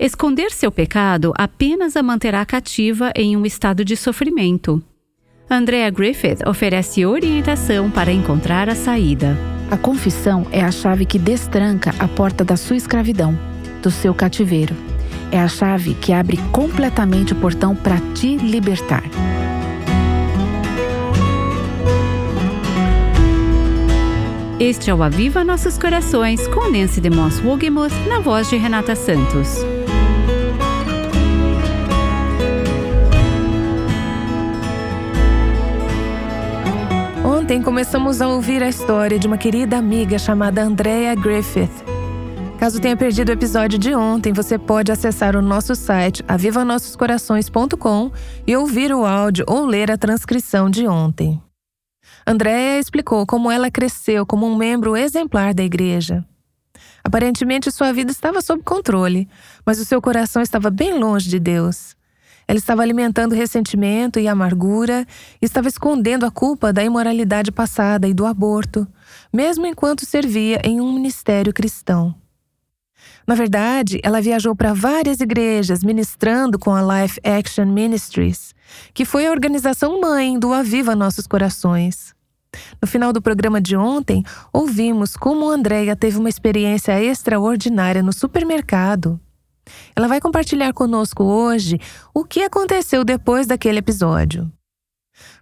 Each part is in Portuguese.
Esconder seu pecado apenas a manterá cativa em um estado de sofrimento. Andrea Griffith oferece orientação para encontrar a saída. A confissão é a chave que destranca a porta da sua escravidão, do seu cativeiro. É a chave que abre completamente o portão para te libertar. Este é o Aviva Nossos Corações com Nancy DeMoss Wogemuth na voz de Renata Santos. Ontem começamos a ouvir a história de uma querida amiga chamada Andrea Griffith. Caso tenha perdido o episódio de ontem, você pode acessar o nosso site avivanossoscorações.com e ouvir o áudio ou ler a transcrição de ontem. Andrea explicou como ela cresceu como um membro exemplar da igreja. Aparentemente, sua vida estava sob controle, mas o seu coração estava bem longe de Deus. Ela estava alimentando ressentimento e amargura, estava escondendo a culpa da imoralidade passada e do aborto, mesmo enquanto servia em um ministério cristão. Na verdade, ela viajou para várias igrejas ministrando com a Life Action Ministries, que foi a organização mãe do Aviva Nossos Corações. No final do programa de ontem, ouvimos como Andréia teve uma experiência extraordinária no supermercado ela vai compartilhar conosco hoje o que aconteceu depois daquele episódio.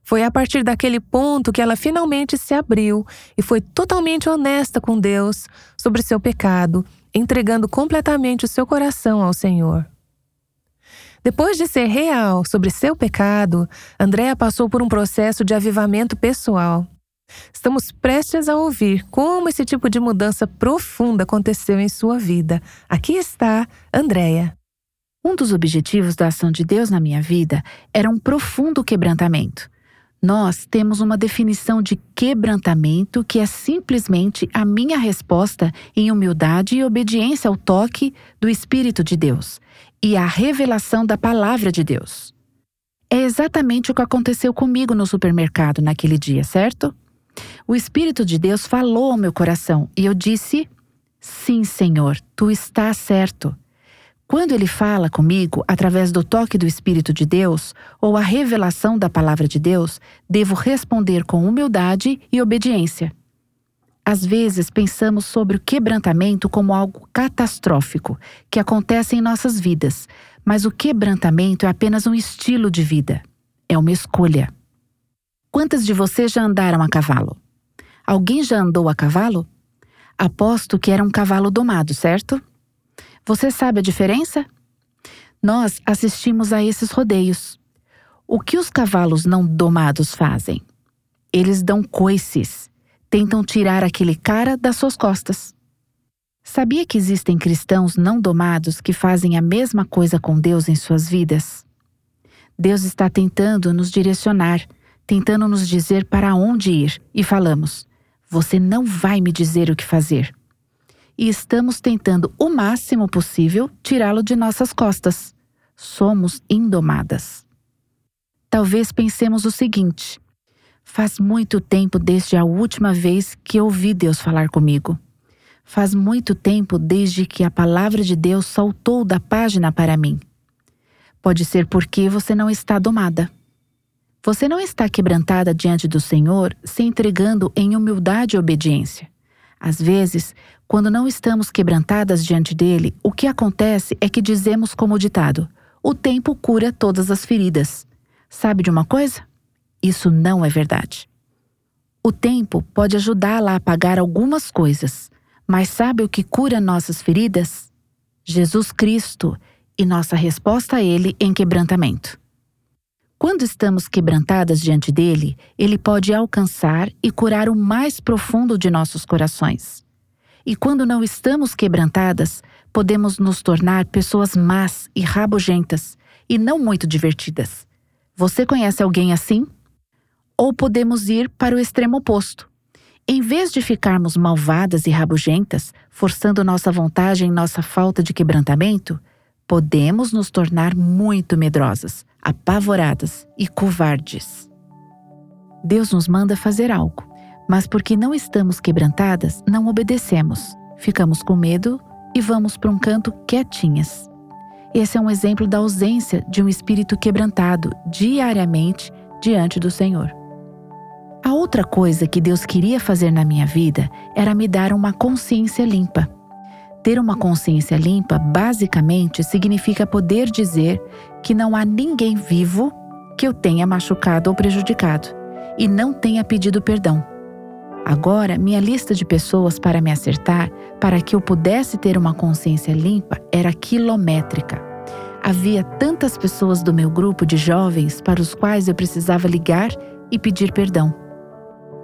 Foi a partir daquele ponto que ela finalmente se abriu e foi totalmente honesta com Deus sobre seu pecado, entregando completamente o seu coração ao Senhor. Depois de ser real sobre seu pecado, Andréa passou por um processo de avivamento pessoal. Estamos prestes a ouvir como esse tipo de mudança profunda aconteceu em sua vida. Aqui está Andréia. Um dos objetivos da ação de Deus na minha vida era um profundo quebrantamento. Nós temos uma definição de quebrantamento que é simplesmente a minha resposta em humildade e obediência ao toque do Espírito de Deus e à revelação da palavra de Deus. É exatamente o que aconteceu comigo no supermercado naquele dia, certo? O Espírito de Deus falou ao meu coração e eu disse: Sim, Senhor, tu estás certo. Quando ele fala comigo através do toque do Espírito de Deus ou a revelação da palavra de Deus, devo responder com humildade e obediência. Às vezes pensamos sobre o quebrantamento como algo catastrófico que acontece em nossas vidas, mas o quebrantamento é apenas um estilo de vida. É uma escolha. Quantas de vocês já andaram a cavalo? Alguém já andou a cavalo? Aposto que era um cavalo domado, certo? Você sabe a diferença? Nós assistimos a esses rodeios. O que os cavalos não domados fazem? Eles dão coices, tentam tirar aquele cara das suas costas. Sabia que existem cristãos não domados que fazem a mesma coisa com Deus em suas vidas? Deus está tentando nos direcionar tentando nos dizer para onde ir, e falamos: Você não vai me dizer o que fazer. E estamos tentando o máximo possível tirá-lo de nossas costas. Somos indomadas. Talvez pensemos o seguinte: Faz muito tempo desde a última vez que ouvi Deus falar comigo. Faz muito tempo desde que a palavra de Deus saltou da página para mim. Pode ser porque você não está domada. Você não está quebrantada diante do Senhor se entregando em humildade e obediência. Às vezes, quando não estamos quebrantadas diante dele, o que acontece é que dizemos como ditado: o tempo cura todas as feridas. Sabe de uma coisa? Isso não é verdade. O tempo pode ajudá-la a apagar algumas coisas, mas sabe o que cura nossas feridas? Jesus Cristo e nossa resposta a Ele em quebrantamento. Quando estamos quebrantadas diante dele, ele pode alcançar e curar o mais profundo de nossos corações. E quando não estamos quebrantadas, podemos nos tornar pessoas más e rabugentas e não muito divertidas. Você conhece alguém assim? Ou podemos ir para o extremo oposto. Em vez de ficarmos malvadas e rabugentas, forçando nossa vontade em nossa falta de quebrantamento, podemos nos tornar muito medrosas, apavoradas e covardes. Deus nos manda fazer algo, mas porque não estamos quebrantadas, não obedecemos. Ficamos com medo e vamos para um canto quietinhas. Esse é um exemplo da ausência de um espírito quebrantado diariamente diante do Senhor. A outra coisa que Deus queria fazer na minha vida era me dar uma consciência limpa. Ter uma consciência limpa, basicamente, significa poder dizer que não há ninguém vivo que eu tenha machucado ou prejudicado e não tenha pedido perdão. Agora, minha lista de pessoas para me acertar, para que eu pudesse ter uma consciência limpa, era quilométrica. Havia tantas pessoas do meu grupo de jovens para os quais eu precisava ligar e pedir perdão.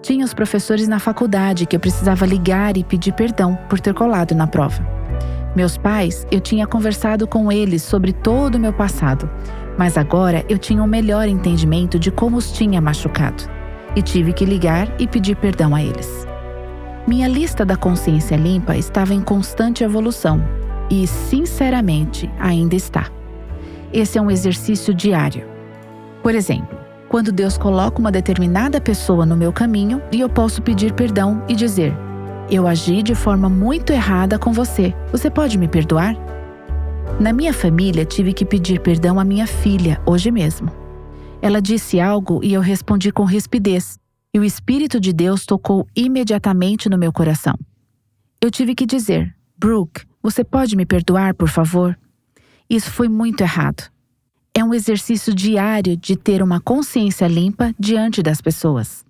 Tinha os professores na faculdade que eu precisava ligar e pedir perdão por ter colado na prova. Meus pais, eu tinha conversado com eles sobre todo o meu passado, mas agora eu tinha um melhor entendimento de como os tinha machucado e tive que ligar e pedir perdão a eles. Minha lista da consciência limpa estava em constante evolução e, sinceramente, ainda está. Esse é um exercício diário. Por exemplo, quando Deus coloca uma determinada pessoa no meu caminho e eu posso pedir perdão e dizer: Eu agi de forma muito errada com você, você pode me perdoar? Na minha família, tive que pedir perdão à minha filha hoje mesmo. Ela disse algo e eu respondi com rispidez, e o Espírito de Deus tocou imediatamente no meu coração. Eu tive que dizer: Brooke, você pode me perdoar, por favor? Isso foi muito errado. É um exercício diário de ter uma consciência limpa diante das pessoas.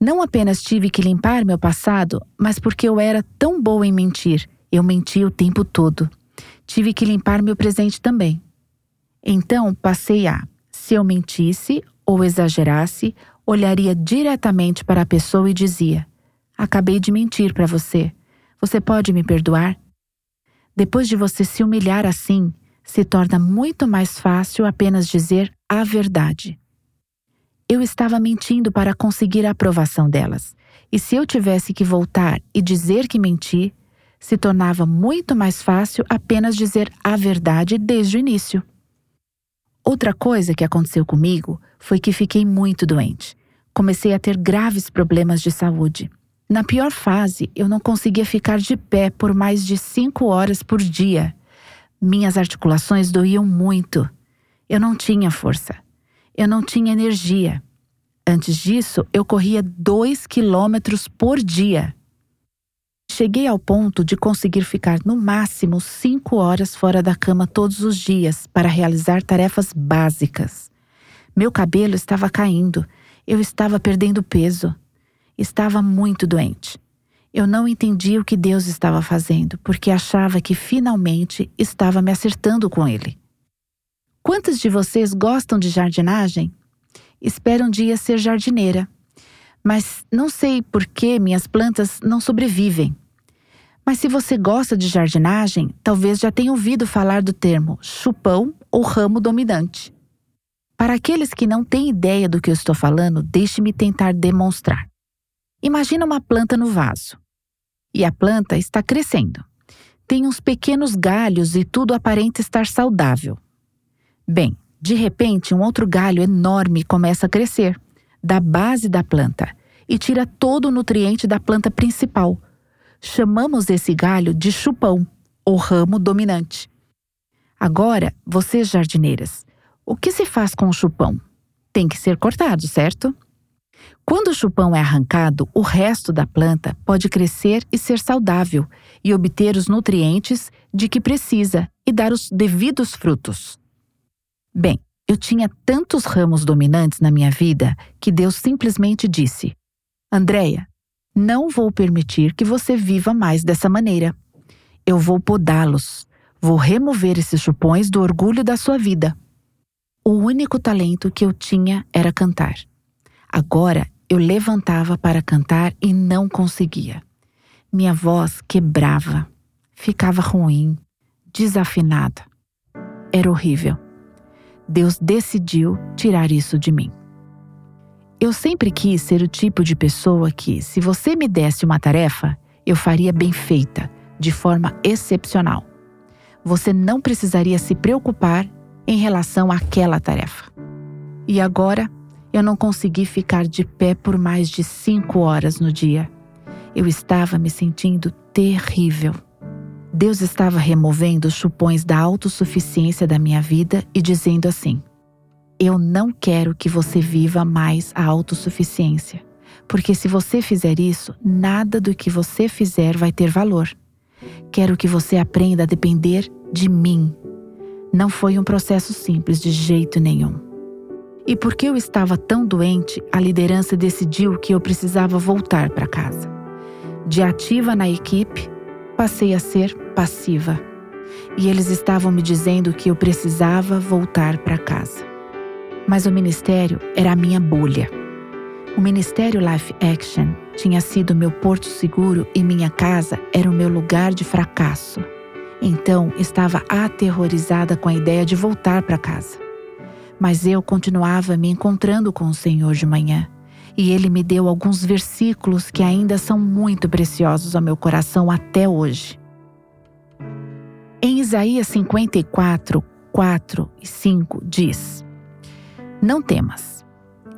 Não apenas tive que limpar meu passado, mas porque eu era tão boa em mentir, eu menti o tempo todo. Tive que limpar meu presente também. Então passei a se eu mentisse ou exagerasse, olharia diretamente para a pessoa e dizia: Acabei de mentir para você. Você pode me perdoar? Depois de você se humilhar assim, se torna muito mais fácil apenas dizer a verdade. Eu estava mentindo para conseguir a aprovação delas, e se eu tivesse que voltar e dizer que menti, se tornava muito mais fácil apenas dizer a verdade desde o início. Outra coisa que aconteceu comigo foi que fiquei muito doente. Comecei a ter graves problemas de saúde. Na pior fase, eu não conseguia ficar de pé por mais de cinco horas por dia. Minhas articulações doíam muito. Eu não tinha força. Eu não tinha energia. Antes disso, eu corria dois quilômetros por dia. Cheguei ao ponto de conseguir ficar no máximo cinco horas fora da cama todos os dias para realizar tarefas básicas. Meu cabelo estava caindo, eu estava perdendo peso, estava muito doente. Eu não entendi o que Deus estava fazendo, porque achava que finalmente estava me acertando com Ele. Quantos de vocês gostam de jardinagem? Espero um dia ser jardineira mas não sei por que minhas plantas não sobrevivem. Mas se você gosta de jardinagem, talvez já tenha ouvido falar do termo chupão ou ramo dominante. Para aqueles que não têm ideia do que eu estou falando, deixe-me tentar demonstrar. Imagina uma planta no vaso. E a planta está crescendo. Tem uns pequenos galhos e tudo aparenta estar saudável. Bem, de repente, um outro galho enorme começa a crescer da base da planta e tira todo o nutriente da planta principal. Chamamos esse galho de chupão, ou ramo dominante. Agora, vocês jardineiras, o que se faz com o chupão? Tem que ser cortado, certo? Quando o chupão é arrancado, o resto da planta pode crescer e ser saudável e obter os nutrientes de que precisa e dar os devidos frutos. Bem, eu tinha tantos ramos dominantes na minha vida que Deus simplesmente disse: Andréia, não vou permitir que você viva mais dessa maneira. Eu vou podá-los. Vou remover esses chupões do orgulho da sua vida. O único talento que eu tinha era cantar. Agora eu levantava para cantar e não conseguia. Minha voz quebrava, ficava ruim, desafinada. Era horrível. Deus decidiu tirar isso de mim. Eu sempre quis ser o tipo de pessoa que, se você me desse uma tarefa, eu faria bem feita, de forma excepcional. Você não precisaria se preocupar em relação àquela tarefa. E agora, eu não consegui ficar de pé por mais de cinco horas no dia. Eu estava me sentindo terrível. Deus estava removendo os chupões da autossuficiência da minha vida e dizendo assim: Eu não quero que você viva mais a autossuficiência, porque se você fizer isso, nada do que você fizer vai ter valor. Quero que você aprenda a depender de mim. Não foi um processo simples de jeito nenhum. E porque eu estava tão doente, a liderança decidiu que eu precisava voltar para casa. De ativa na equipe, passei a ser passiva. E eles estavam me dizendo que eu precisava voltar para casa. Mas o ministério era a minha bolha. O Ministério Life Action tinha sido meu porto seguro e minha casa era o meu lugar de fracasso. Então estava aterrorizada com a ideia de voltar para casa. Mas eu continuava me encontrando com o Senhor de manhã, e ele me deu alguns versículos que ainda são muito preciosos ao meu coração até hoje. Em Isaías 54, 4 e 5 diz: Não temas.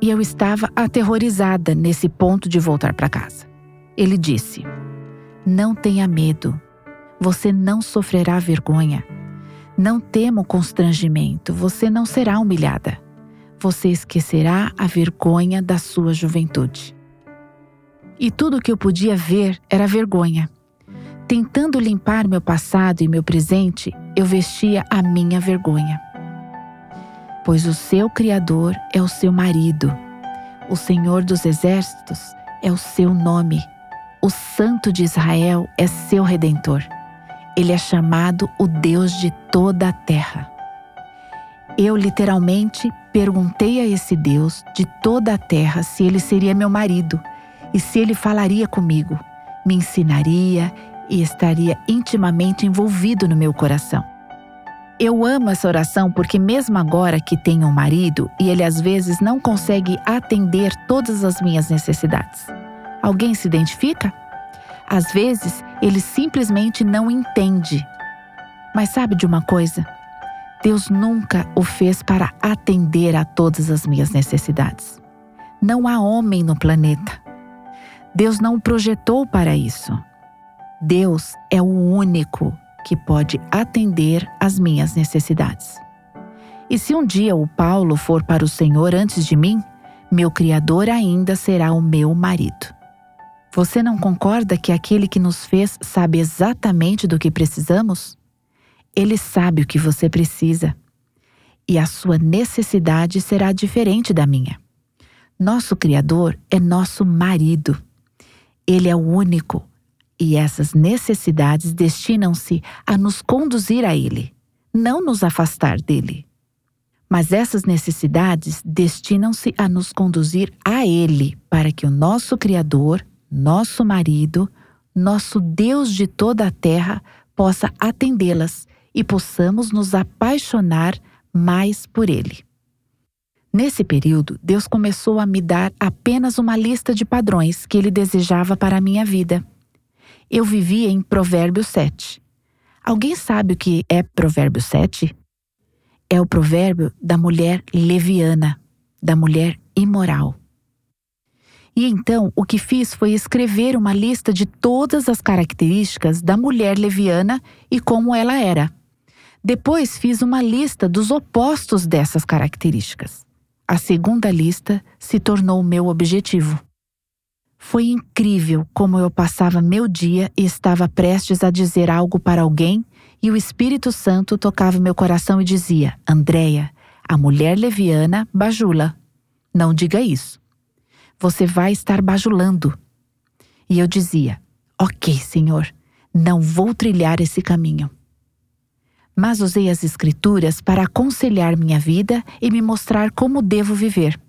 E eu estava aterrorizada nesse ponto de voltar para casa. Ele disse: Não tenha medo. Você não sofrerá vergonha. Não tema o constrangimento, você não será humilhada. Você esquecerá a vergonha da sua juventude. E tudo o que eu podia ver era vergonha. Tentando limpar meu passado e meu presente, eu vestia a minha vergonha. Pois o seu Criador é o seu marido, o Senhor dos Exércitos é o seu nome, o Santo de Israel é seu redentor. Ele é chamado o Deus de toda a terra. Eu literalmente perguntei a esse Deus de toda a terra se ele seria meu marido e se ele falaria comigo, me ensinaria e estaria intimamente envolvido no meu coração. Eu amo essa oração porque, mesmo agora que tenho um marido e ele às vezes não consegue atender todas as minhas necessidades, alguém se identifica? Às vezes, ele simplesmente não entende. Mas sabe de uma coisa? Deus nunca o fez para atender a todas as minhas necessidades. Não há homem no planeta. Deus não o projetou para isso. Deus é o único que pode atender às minhas necessidades. E se um dia o Paulo for para o Senhor antes de mim, meu Criador ainda será o meu marido. Você não concorda que aquele que nos fez sabe exatamente do que precisamos? Ele sabe o que você precisa. E a sua necessidade será diferente da minha. Nosso Criador é nosso marido. Ele é o único. E essas necessidades destinam-se a nos conduzir a Ele, não nos afastar dele. Mas essas necessidades destinam-se a nos conduzir a Ele, para que o nosso Criador nosso marido, nosso Deus de toda a terra, possa atendê-las e possamos nos apaixonar mais por Ele. Nesse período, Deus começou a me dar apenas uma lista de padrões que Ele desejava para a minha vida. Eu vivia em Provérbios 7. Alguém sabe o que é Provérbio 7? É o provérbio da mulher leviana, da mulher imoral. E então o que fiz foi escrever uma lista de todas as características da mulher leviana e como ela era. Depois fiz uma lista dos opostos dessas características. A segunda lista se tornou meu objetivo. Foi incrível como eu passava meu dia e estava prestes a dizer algo para alguém e o Espírito Santo tocava meu coração e dizia: Andréia, a mulher leviana bajula. Não diga isso você vai estar bajulando. E eu dizia: Ok, Senhor, não vou trilhar esse caminho. Mas usei as Escrituras para aconselhar minha vida e me mostrar como devo viver.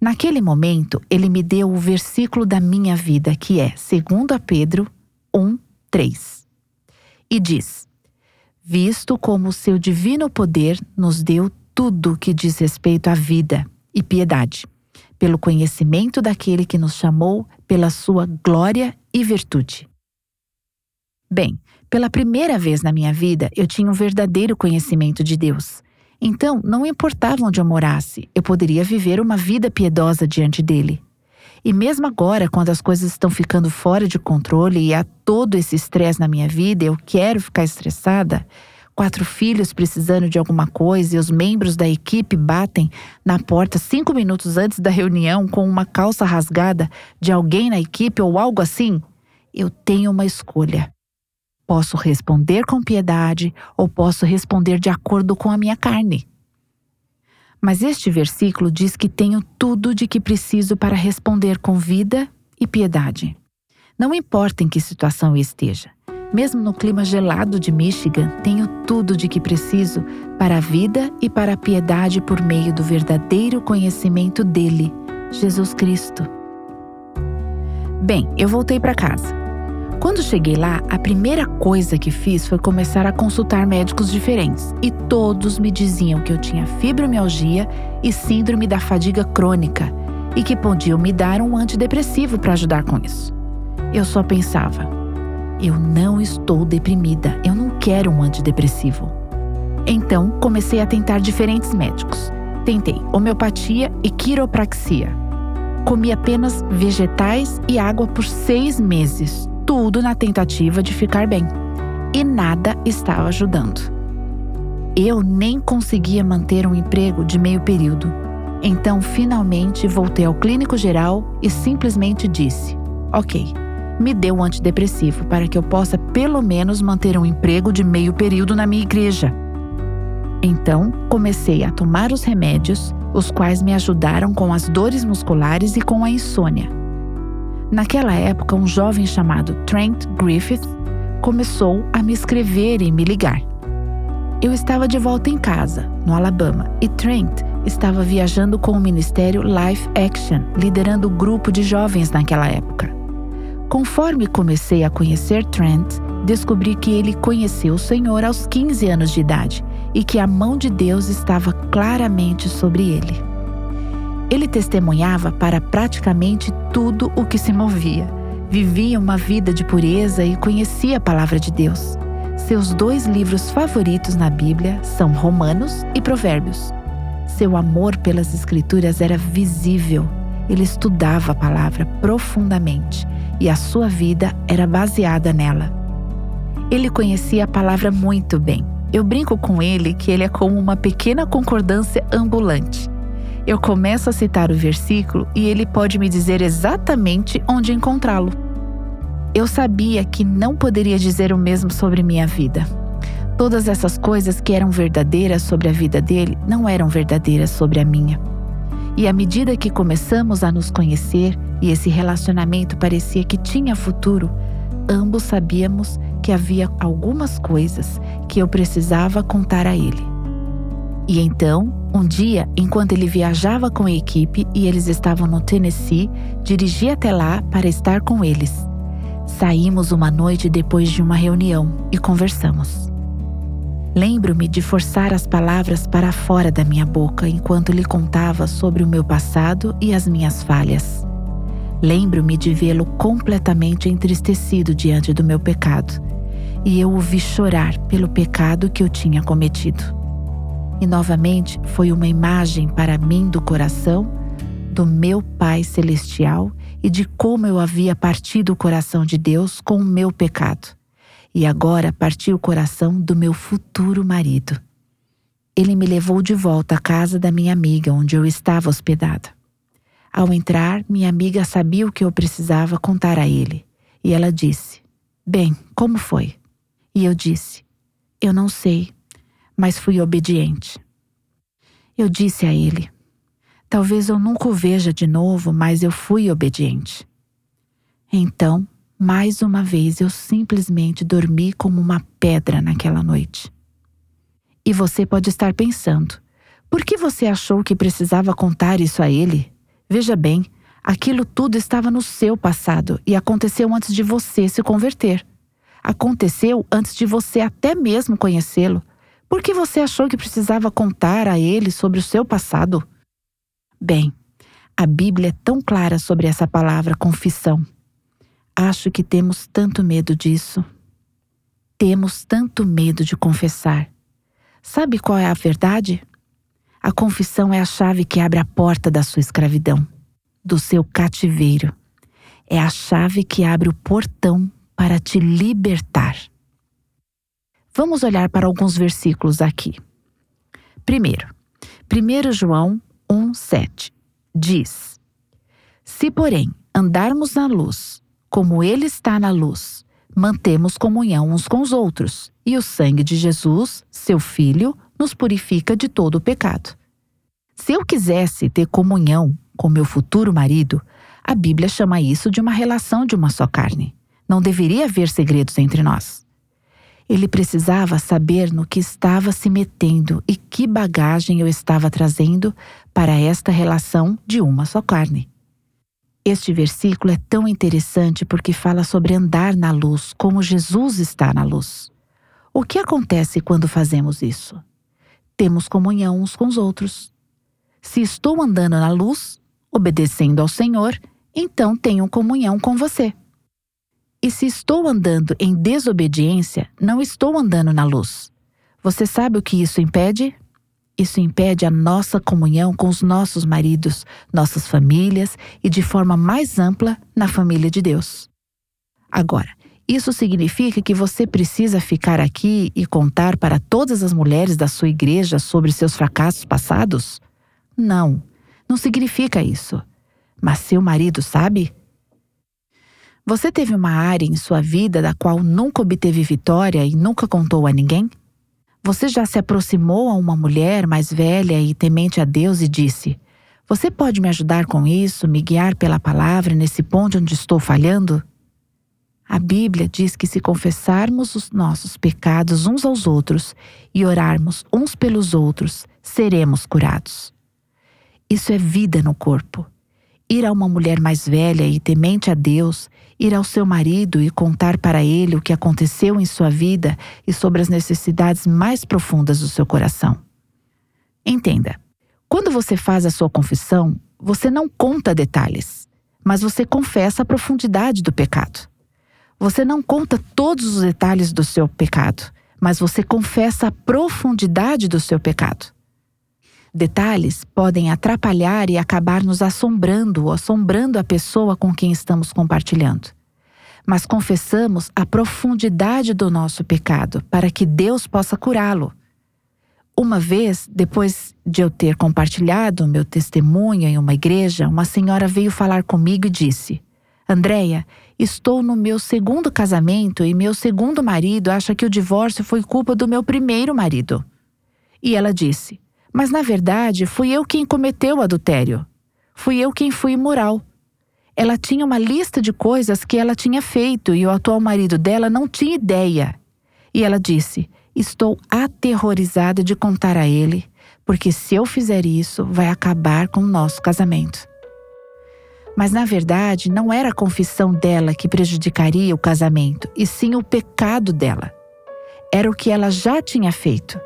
Naquele momento, ele me deu o versículo da minha vida, que é 2 Pedro 1, 3. E diz: Visto como o seu divino poder nos deu tudo que diz respeito à vida e piedade pelo conhecimento daquele que nos chamou pela sua glória e virtude. Bem, pela primeira vez na minha vida, eu tinha um verdadeiro conhecimento de Deus. Então, não importava onde eu morasse, eu poderia viver uma vida piedosa diante dele. E mesmo agora, quando as coisas estão ficando fora de controle e há todo esse estresse na minha vida, eu quero ficar estressada, quatro filhos precisando de alguma coisa e os membros da equipe batem na porta cinco minutos antes da reunião com uma calça rasgada de alguém na equipe ou algo assim, eu tenho uma escolha. Posso responder com piedade ou posso responder de acordo com a minha carne. Mas este versículo diz que tenho tudo de que preciso para responder com vida e piedade. Não importa em que situação eu esteja, mesmo no clima gelado de Michigan, tenho tudo de que preciso para a vida e para a piedade por meio do verdadeiro conhecimento dele, Jesus Cristo. Bem, eu voltei para casa. Quando cheguei lá, a primeira coisa que fiz foi começar a consultar médicos diferentes e todos me diziam que eu tinha fibromialgia e síndrome da fadiga crônica e que podiam me dar um antidepressivo para ajudar com isso. Eu só pensava: eu não estou deprimida, eu não quero um antidepressivo. Então comecei a tentar diferentes médicos. Tentei homeopatia e quiropraxia. Comi apenas vegetais e água por seis meses, tudo na tentativa de ficar bem. E nada estava ajudando. Eu nem conseguia manter um emprego de meio período. Então, finalmente, voltei ao clínico geral e simplesmente disse: Ok, me dê um antidepressivo para que eu possa pelo menos manter um emprego de meio período na minha igreja. Então, comecei a tomar os remédios, os quais me ajudaram com as dores musculares e com a insônia. Naquela época, um jovem chamado Trent Griffith começou a me escrever e me ligar. Eu estava de volta em casa, no Alabama, e Trent estava viajando com o ministério Life Action, liderando o grupo de jovens naquela época. Conforme comecei a conhecer Trent, descobri que ele conheceu o Senhor aos 15 anos de idade e que a mão de Deus estava claramente sobre ele. Ele testemunhava para praticamente tudo o que se movia. Vivia uma vida de pureza e conhecia a palavra de Deus. Seus dois livros favoritos na Bíblia são Romanos e Provérbios. Seu amor pelas Escrituras era visível. Ele estudava a palavra profundamente e a sua vida era baseada nela. Ele conhecia a palavra muito bem. Eu brinco com ele que ele é como uma pequena concordância ambulante. Eu começo a citar o versículo e ele pode me dizer exatamente onde encontrá-lo. Eu sabia que não poderia dizer o mesmo sobre minha vida. Todas essas coisas que eram verdadeiras sobre a vida dele não eram verdadeiras sobre a minha. E à medida que começamos a nos conhecer e esse relacionamento parecia que tinha futuro, ambos sabíamos que havia algumas coisas que eu precisava contar a ele. E então, um dia, enquanto ele viajava com a equipe e eles estavam no Tennessee, dirigi até lá para estar com eles. Saímos uma noite depois de uma reunião e conversamos. Lembro-me de forçar as palavras para fora da minha boca enquanto lhe contava sobre o meu passado e as minhas falhas. Lembro-me de vê-lo completamente entristecido diante do meu pecado, e eu o vi chorar pelo pecado que eu tinha cometido. E novamente foi uma imagem para mim do coração do meu Pai Celestial e de como eu havia partido o coração de Deus com o meu pecado. E agora parti o coração do meu futuro marido. Ele me levou de volta à casa da minha amiga, onde eu estava hospedada. Ao entrar, minha amiga sabia o que eu precisava contar a ele, e ela disse: Bem, como foi? E eu disse: Eu não sei, mas fui obediente. Eu disse a ele: Talvez eu nunca o veja de novo, mas eu fui obediente. Então, mais uma vez, eu simplesmente dormi como uma pedra naquela noite. E você pode estar pensando: por que você achou que precisava contar isso a ele? Veja bem, aquilo tudo estava no seu passado e aconteceu antes de você se converter. Aconteceu antes de você até mesmo conhecê-lo. Por que você achou que precisava contar a ele sobre o seu passado? Bem, a Bíblia é tão clara sobre essa palavra confissão. Acho que temos tanto medo disso. Temos tanto medo de confessar. Sabe qual é a verdade? A confissão é a chave que abre a porta da sua escravidão. do seu cativeiro. É a chave que abre o portão para te libertar. Vamos olhar para alguns versículos aqui. Primeiro, 1 João 1,7 diz: Se, porém, andarmos na luz, como Ele está na luz, mantemos comunhão uns com os outros, e o sangue de Jesus, seu Filho, nos purifica de todo o pecado. Se eu quisesse ter comunhão com meu futuro marido, a Bíblia chama isso de uma relação de uma só carne. Não deveria haver segredos entre nós. Ele precisava saber no que estava se metendo e que bagagem eu estava trazendo para esta relação de uma só carne. Este versículo é tão interessante porque fala sobre andar na luz como Jesus está na luz. O que acontece quando fazemos isso? Temos comunhão uns com os outros. Se estou andando na luz, obedecendo ao Senhor, então tenho comunhão com você. E se estou andando em desobediência, não estou andando na luz. Você sabe o que isso impede? Isso impede a nossa comunhão com os nossos maridos, nossas famílias e, de forma mais ampla, na família de Deus. Agora, isso significa que você precisa ficar aqui e contar para todas as mulheres da sua igreja sobre seus fracassos passados? Não, não significa isso. Mas seu marido sabe? Você teve uma área em sua vida da qual nunca obteve vitória e nunca contou a ninguém? Você já se aproximou a uma mulher mais velha e temente a Deus e disse: Você pode me ajudar com isso, me guiar pela palavra nesse ponto onde estou falhando? A Bíblia diz que se confessarmos os nossos pecados uns aos outros e orarmos uns pelos outros, seremos curados. Isso é vida no corpo. Ir a uma mulher mais velha e temente a Deus, ir ao seu marido e contar para ele o que aconteceu em sua vida e sobre as necessidades mais profundas do seu coração. Entenda, quando você faz a sua confissão, você não conta detalhes, mas você confessa a profundidade do pecado. Você não conta todos os detalhes do seu pecado, mas você confessa a profundidade do seu pecado. Detalhes podem atrapalhar e acabar nos assombrando ou assombrando a pessoa com quem estamos compartilhando. Mas confessamos a profundidade do nosso pecado para que Deus possa curá-lo. Uma vez, depois de eu ter compartilhado meu testemunho em uma igreja, uma senhora veio falar comigo e disse: Andréia, estou no meu segundo casamento e meu segundo marido acha que o divórcio foi culpa do meu primeiro marido. E ela disse: mas na verdade fui eu quem cometeu o adultério. Fui eu quem fui imoral. Ela tinha uma lista de coisas que ela tinha feito e o atual marido dela não tinha ideia. E ela disse: Estou aterrorizada de contar a ele, porque se eu fizer isso, vai acabar com o nosso casamento. Mas na verdade, não era a confissão dela que prejudicaria o casamento, e sim o pecado dela. Era o que ela já tinha feito.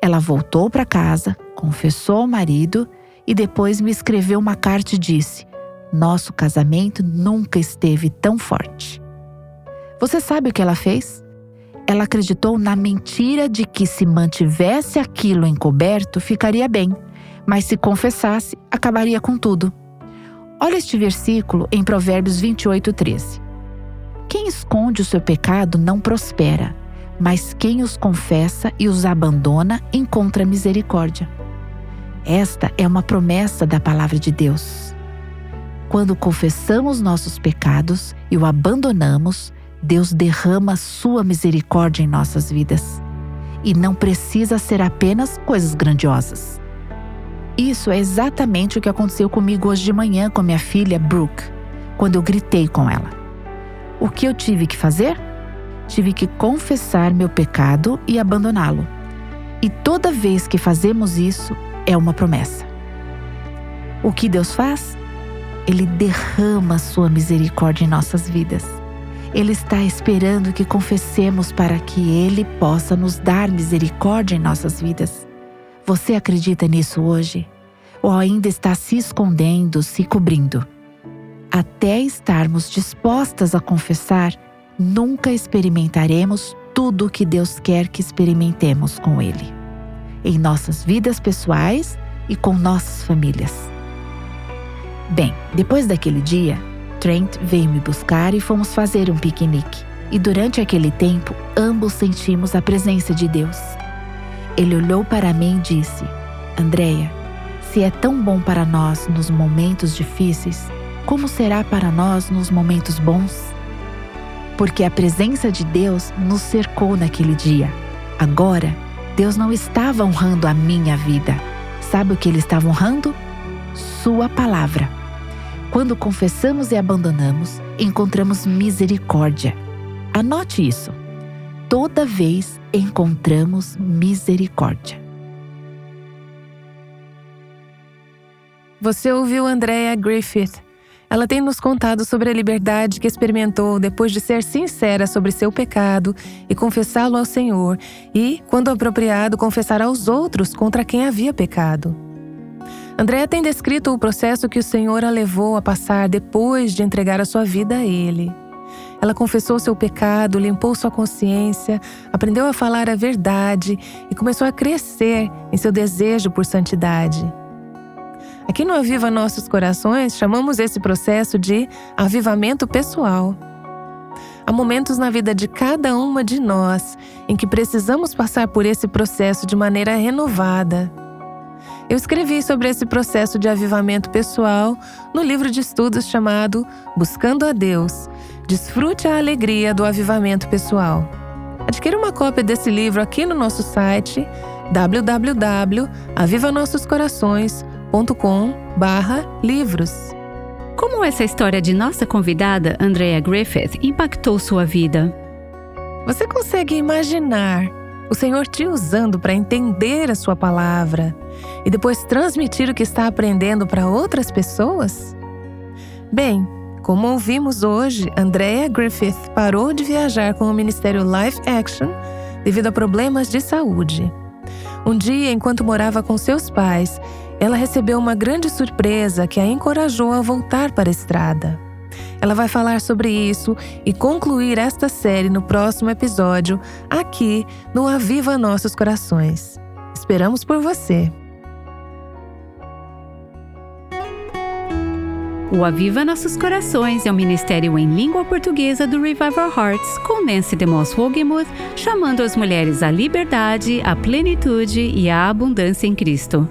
Ela voltou para casa, confessou ao marido e depois me escreveu uma carta e disse: Nosso casamento nunca esteve tão forte. Você sabe o que ela fez? Ela acreditou na mentira de que se mantivesse aquilo encoberto ficaria bem, mas se confessasse, acabaria com tudo. Olha este versículo em Provérbios 28, 13. Quem esconde o seu pecado não prospera, mas quem os confessa e os abandona encontra misericórdia. Esta é uma promessa da palavra de Deus. Quando confessamos nossos pecados e o abandonamos, Deus derrama sua misericórdia em nossas vidas. E não precisa ser apenas coisas grandiosas. Isso é exatamente o que aconteceu comigo hoje de manhã com minha filha Brooke, quando eu gritei com ela. O que eu tive que fazer? Tive que confessar meu pecado e abandoná-lo. E toda vez que fazemos isso, é uma promessa. O que Deus faz? Ele derrama sua misericórdia em nossas vidas. Ele está esperando que confessemos para que Ele possa nos dar misericórdia em nossas vidas. Você acredita nisso hoje? Ou ainda está se escondendo, se cobrindo? Até estarmos dispostas a confessar, nunca experimentaremos tudo o que Deus quer que experimentemos com Ele, em nossas vidas pessoais e com nossas famílias. Bem, depois daquele dia, Trent veio me buscar e fomos fazer um piquenique. E durante aquele tempo, ambos sentimos a presença de Deus. Ele olhou para mim e disse: Andreia, se é tão bom para nós nos momentos difíceis, como será para nós nos momentos bons? Porque a presença de Deus nos cercou naquele dia. Agora, Deus não estava honrando a minha vida. Sabe o que Ele estava honrando? Sua palavra. Quando confessamos e abandonamos, encontramos misericórdia. Anote isso. Toda vez encontramos misericórdia. Você ouviu Andrea Griffith. Ela tem nos contado sobre a liberdade que experimentou depois de ser sincera sobre seu pecado e confessá-lo ao Senhor, e, quando apropriado, confessar aos outros contra quem havia pecado. Andréa tem descrito o processo que o Senhor a levou a passar depois de entregar a sua vida a Ele. Ela confessou seu pecado, limpou sua consciência, aprendeu a falar a verdade e começou a crescer em seu desejo por santidade. Aqui no Aviva Nossos Corações, chamamos esse processo de avivamento pessoal. Há momentos na vida de cada uma de nós em que precisamos passar por esse processo de maneira renovada. Eu escrevi sobre esse processo de avivamento pessoal no livro de estudos chamado Buscando a Deus. Desfrute a alegria do avivamento pessoal. Adquira uma cópia desse livro aqui no nosso site www.avivanossoscorações.com livros. Como essa história de nossa convidada, Andrea Griffith, impactou sua vida? Você consegue imaginar o Senhor te usando para entender a sua palavra e depois transmitir o que está aprendendo para outras pessoas? Bem, como ouvimos hoje, Andrea Griffith parou de viajar com o ministério Life Action devido a problemas de saúde. Um dia, enquanto morava com seus pais, ela recebeu uma grande surpresa que a encorajou a voltar para a estrada. Ela vai falar sobre isso e concluir esta série no próximo episódio, aqui no Aviva Nossos Corações. Esperamos por você! O Aviva Nossos Corações é um ministério em língua portuguesa do Revival Hearts, com Nancy DeMoss Wogemuth, chamando as mulheres à liberdade, à plenitude e à abundância em Cristo.